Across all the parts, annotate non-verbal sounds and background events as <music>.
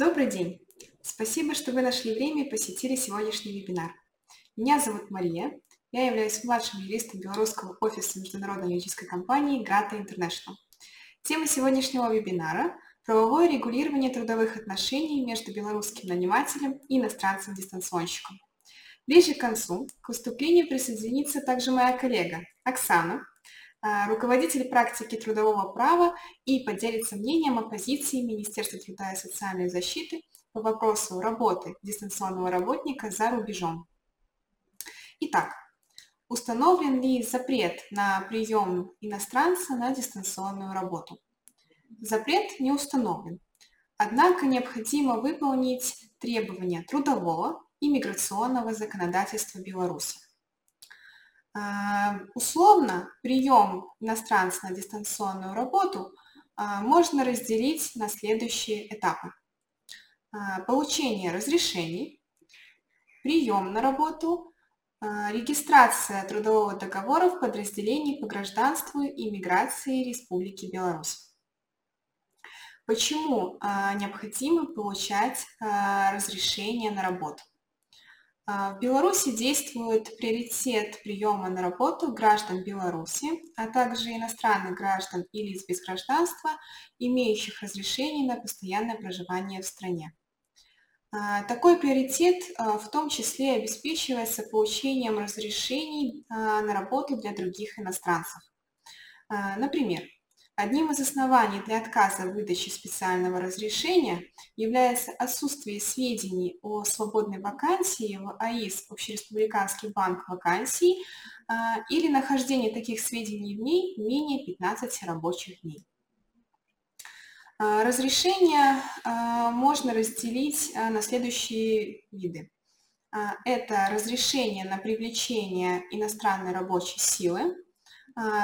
Добрый день! Спасибо, что вы нашли время и посетили сегодняшний вебинар. Меня зовут Мария, я являюсь младшим юристом белорусского офиса международной юридической компании Grata International. Тема сегодняшнего вебинара – правовое регулирование трудовых отношений между белорусским нанимателем и иностранцем-дистанционщиком. Ближе к концу к выступлению присоединится также моя коллега Оксана, руководитель практики трудового права и поделится мнением о позиции Министерства труда и социальной защиты по вопросу работы дистанционного работника за рубежом. Итак, установлен ли запрет на прием иностранца на дистанционную работу? Запрет не установлен, однако необходимо выполнить требования трудового и миграционного законодательства Беларуси. А, условно прием иностранца на дистанционную работу а, можно разделить на следующие этапы. А, получение разрешений, прием на работу, регистрация трудового договора в подразделении по гражданству и миграции Республики Беларусь. Почему необходимо получать разрешение на работу? А, в Беларуси действует приоритет приема на работу граждан Беларуси, а также иностранных граждан и лиц без гражданства, имеющих разрешение на постоянное проживание в стране. А, такой приоритет а, в том числе обеспечивается получением разрешений на работу для других иностранцев. Например, Одним из оснований для отказа в выдаче специального разрешения является отсутствие сведений о свободной вакансии в АИС Общереспубликанский банк вакансий а, или нахождение таких сведений в ней менее 15 рабочих дней. А, разрешение а, можно разделить на следующие виды. Это разрешение на привлечение иностранной рабочей силы,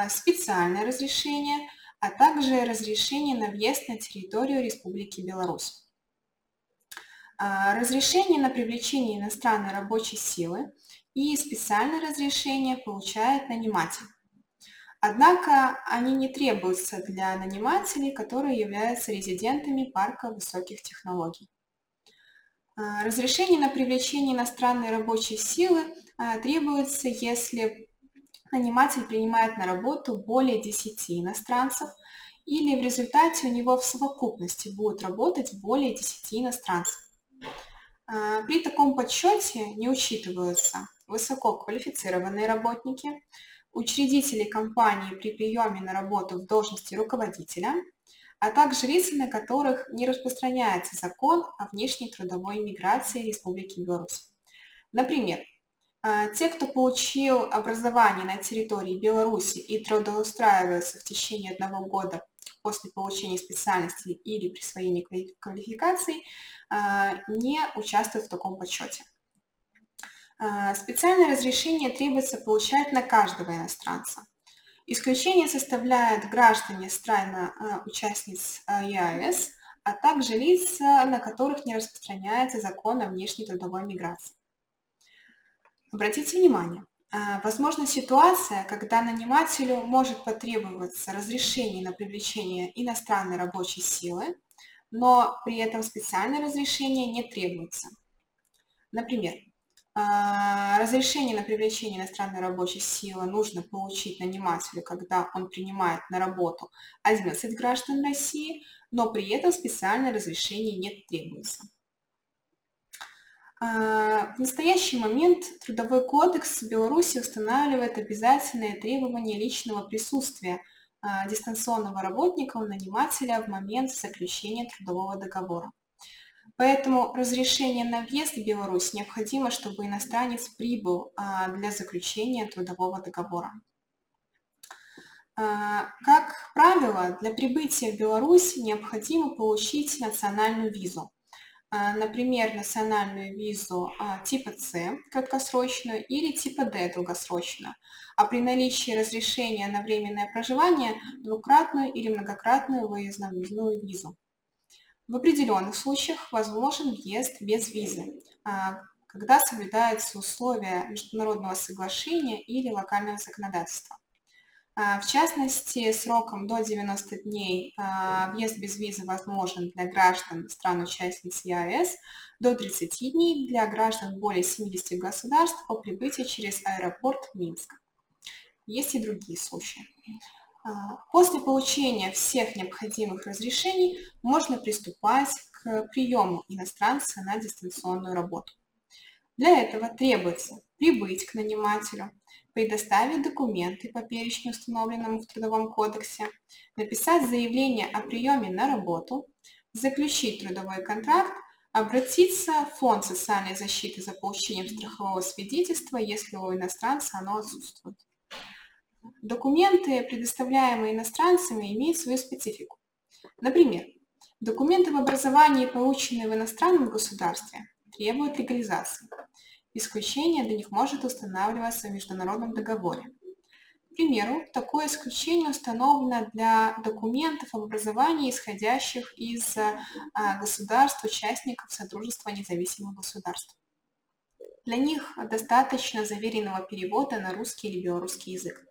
специальное разрешение – а также разрешение на въезд на территорию Республики Беларусь. А, разрешение на привлечение иностранной рабочей силы и специальное разрешение получает наниматель. Однако они не требуются для нанимателей, которые являются резидентами парка высоких технологий. А, разрешение на привлечение иностранной рабочей силы а, требуется, если наниматель принимает на работу более 10 иностранцев, или в результате у него в совокупности будет работать более 10 иностранцев. А, при таком подсчете не учитываются высококвалифицированные работники, учредители компании при приеме на работу в должности руководителя, а также лица, на которых не распространяется закон о внешней трудовой миграции Республики Беларусь. Например, те, кто получил образование на территории Беларуси и трудоустраивается в течение одного года после получения специальности или присвоения квалификаций, а, не участвуют в таком подсчете. А, специальное разрешение требуется получать на каждого иностранца. Исключение составляют граждане стран участниц ЕАЭС, а также лица, на которых не распространяется закон о внешней трудовой миграции. Обратите внимание, а, возможна ситуация, когда нанимателю может потребоваться разрешение на привлечение иностранной рабочей силы, но при этом специальное разрешение не требуется. Например, а, разрешение на привлечение иностранной рабочей силы нужно получить нанимателю, когда он принимает на работу 11 граждан России, но при этом специальное разрешение не требуется. А, в настоящий момент Трудовой кодекс Беларуси устанавливает обязательные требования личного присутствия а, дистанционного работника у нанимателя в момент заключения трудового договора. Поэтому разрешение на въезд в Беларусь необходимо, чтобы иностранец прибыл а, для заключения трудового договора. Как правило, для прибытия в Беларусь необходимо получить национальную визу. А, например, национальную визу а, типа С краткосрочную или типа Д долгосрочную, а при наличии разрешения на временное проживание двукратную или многократную выездную визу. В определенных случаях возможен въезд без визы, а, когда соблюдаются условия международного соглашения или локального законодательства. А, в частности, сроком до 90 дней а, въезд без визы возможен для граждан стран-участниц ЕАЭС, до 30 дней для граждан более 70 государств по прибытии через аэропорт Минска. Есть и другие случаи. А, после получения всех необходимых разрешений можно приступать к приему иностранца на дистанционную работу. Для этого требуется прибыть к нанимателю, предоставить документы по перечню, установленному в Трудовом кодексе, написать заявление о приеме на работу, заключить трудовой контракт, обратиться в Фонд социальной защиты за получением страхового свидетельства, если у иностранца оно отсутствует. Документы, предоставляемые иностранцами, имеют свою специфику. Например, документы об образовании, полученные в иностранном государстве, требуют легализации. Исключение для них может устанавливаться в международном договоре. К примеру, такое исключение установлено для документов об образовании, исходящих из а, государств-участников Содружества независимых государств. Для них достаточно заверенного перевода на русский или белорусский язык.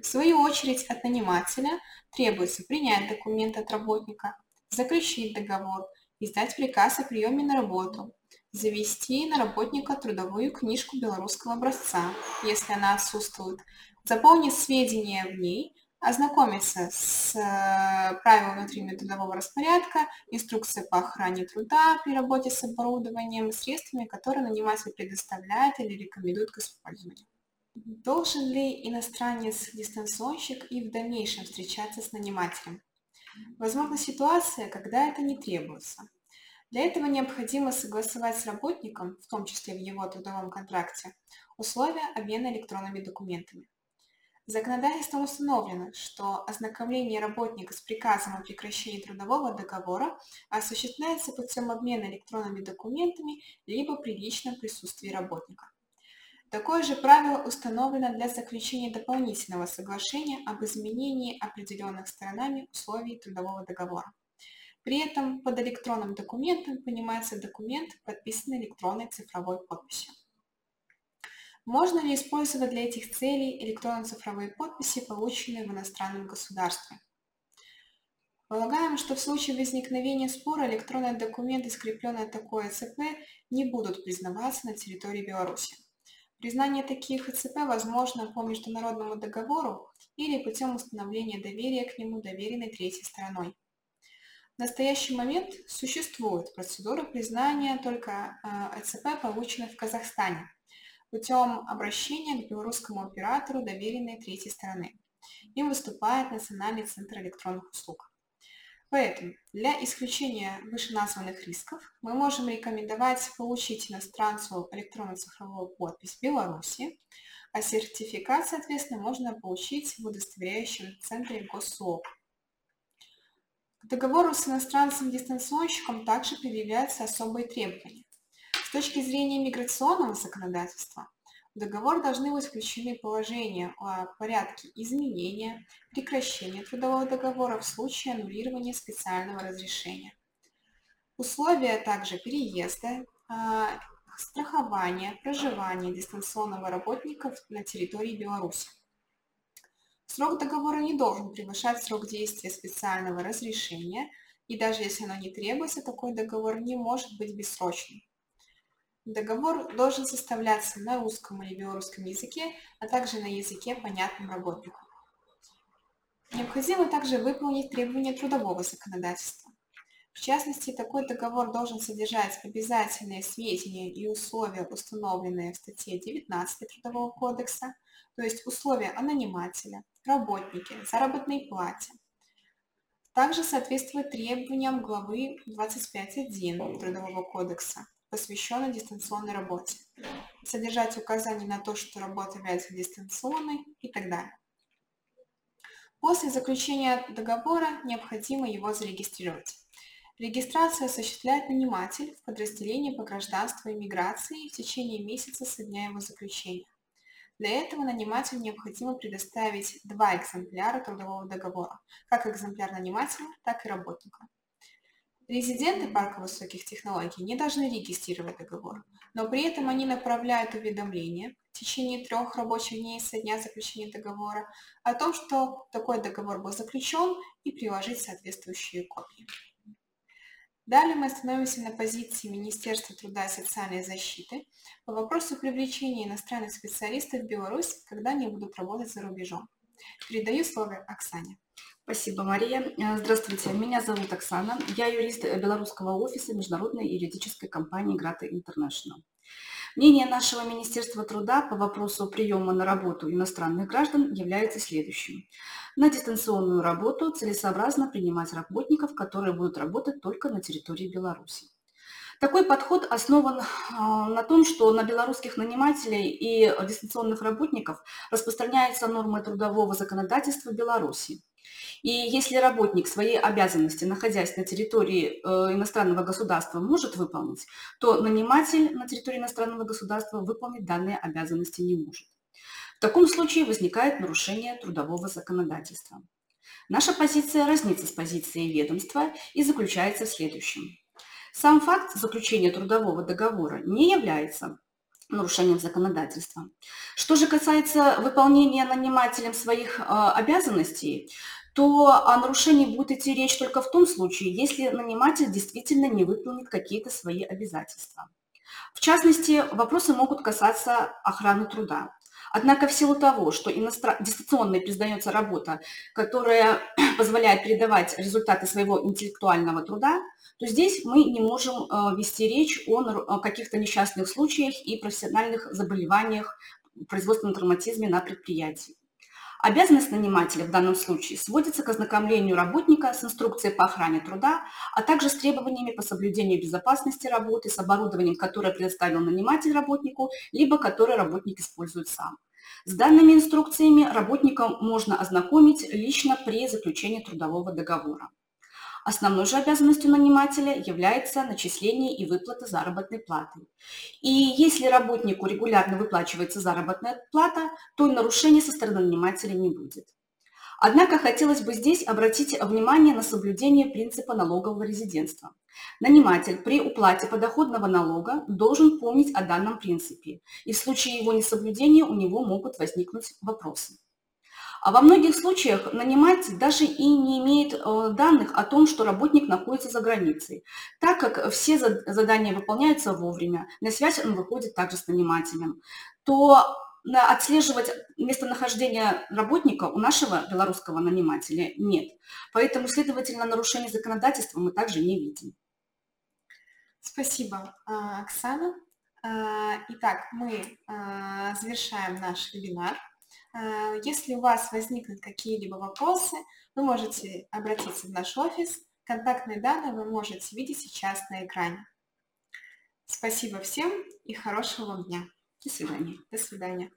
В свою очередь от нанимателя требуется принять документ от работника, заключить договор, издать приказ о приеме на работу, завести на работника трудовую книжку белорусского образца, если она отсутствует, заполнить сведения в ней, ознакомиться с э, правилами внутреннего трудового распорядка, инструкция по охране труда при работе с оборудованием и средствами, которые наниматель предоставляет или рекомендует к использованию. Должен ли иностранец-дистанционщик и в дальнейшем встречаться с нанимателем? Возможна ситуация, когда это не требуется. Для этого необходимо согласовать с работником, в том числе в его трудовом контракте, условия обмена электронными документами. Законодательством установлено, что ознакомление работника с приказом о прекращении трудового договора осуществляется путем обмена электронными документами либо при личном присутствии работника. Такое же правило установлено для заключения дополнительного соглашения об изменении определенных сторонами условий трудового договора. При этом под электронным документом понимается документ, подписанный электронной цифровой подписью. Можно ли использовать для этих целей электронно-цифровые подписи, полученные в иностранном государстве? Полагаем, что в случае возникновения спора электронные документы, скрепленные такой ЭЦП, не будут признаваться на территории Беларуси. Признание таких ЭЦП возможно по международному договору или путем установления доверия к нему доверенной третьей стороной. В настоящий момент существует процедура признания только э, ЭЦП, полученных в Казахстане, путем обращения к белорусскому оператору доверенной третьей стороны. Им выступает Национальный центр электронных услуг. Поэтому для исключения вышеназванных рисков мы можем рекомендовать получить иностранцу электронно-цифровую подпись Беларуси, а сертификат, соответственно, можно получить в удостоверяющем центре госуслуг. К договору с иностранцем-дистанционщиком также предъявляются особые требования. С точки зрения миграционного законодательства – в договор должны быть включены положения о порядке изменения, прекращения трудового договора в случае аннулирования специального разрешения. Условия также переезда, а, страхования, проживания дистанционного работника на территории Беларуси. Срок договора не должен превышать срок действия специального разрешения, и даже если оно не требуется, такой договор не может быть бессрочным. Договор должен составляться на русском или белорусском языке, а также на языке, понятном работнику. Необходимо также выполнить требования трудового законодательства. В частности, такой договор должен содержать обязательные сведения и условия, установленные в статье 19 Трудового кодекса, то есть условия о нанимателе, работнике, заработной. Также соответствует требованиям главы 25.1 Трудового кодекса посвященный дистанционной работе, содержать указания на то, что работа является дистанционной и так далее. После заключения договора необходимо его зарегистрировать. Регистрацию осуществляет наниматель в подразделении по гражданству и миграции в течение месяца со дня его заключения. Для этого нанимателю необходимо предоставить два экземпляра трудового договора, как экземпляр нанимателя, так и работника. Резиденты парка высоких технологий не должны регистрировать договор, но при этом они направляют уведомление в течение трех рабочих дней со дня заключения договора о том, что такой договор был заключен и приложить соответствующие копии. Далее мы остановимся на позиции Министерства труда и социальной защиты по вопросу привлечения иностранных специалистов в Беларусь, когда они будут работать за рубежом. Передаю слово Оксане. Спасибо, Мария. Э, здравствуйте, меня зовут Оксана. Я юрист Белорусского офиса международной юридической компании Грата International. Мнение нашего Министерства труда по вопросу приема на работу иностранных граждан является следующим. На дистанционную работу целесообразно принимать работников, которые будут работать только на территории Беларуси. Такой подход основан а, на том, что на белорусских нанимателей и дистанционных работников распространяются нормы трудового законодательства Беларуси. И если работник свои обязанности, находясь на территории э, иностранного государства, может выполнить, то наниматель на территории иностранного государства выполнить данные обязанности не может. В таком случае возникает нарушение трудового законодательства. Наша позиция разнится с позицией ведомства и заключается в следующем. Сам факт заключения трудового договора не является нарушением законодательства. Что же касается выполнения нанимателем своих э, обязанностей, то о нарушении будет идти речь только в том случае, если наниматель действительно не выполнит какие-то свои обязательства. В частности, вопросы могут касаться охраны труда. Однако в силу того, что иностран... дистанционной признается работа, которая <clears throat> позволяет передавать результаты своего интеллектуального труда, то здесь мы не можем э, вести речь о каких-то несчастных случаях и профессиональных заболеваниях, производственном травматизме на предприятии. Обязанность нанимателя в данном случае сводится к ознакомлению работника с инструкцией по охране труда, а также с требованиями по соблюдению безопасности работы, с оборудованием, которое предоставил наниматель работнику, либо которое работник использует сам. С данными инструкциями работника можно ознакомить лично при заключении трудового договора. Основной же обязанностью нанимателя является начисление и выплата заработной платы. И если работнику регулярно выплачивается заработная плата, то нарушений со стороны нанимателя не будет. Однако хотелось бы здесь обратить внимание на соблюдение принципа налогового резидентства. Наниматель при уплате подоходного налога должен помнить о данном принципе, и в случае его несоблюдения у него могут возникнуть вопросы. А во многих случаях наниматель даже и не имеет э, данных о том, что работник находится за границей, так как все задания выполняются вовремя, на связь он выходит также с нанимателем, то отслеживать местонахождение работника у нашего белорусского нанимателя нет. Поэтому, следовательно, нарушение законодательства мы также не видим. Спасибо, а, Оксана. А, итак, мы завершаем наш вебинар. Э, если у вас возникнут какие-либо вопросы, вы можете обратиться в наш офис. Контактные данные вы можете видеть сейчас на экране. Спасибо всем и хорошего вам дня. До свидания. До свидания.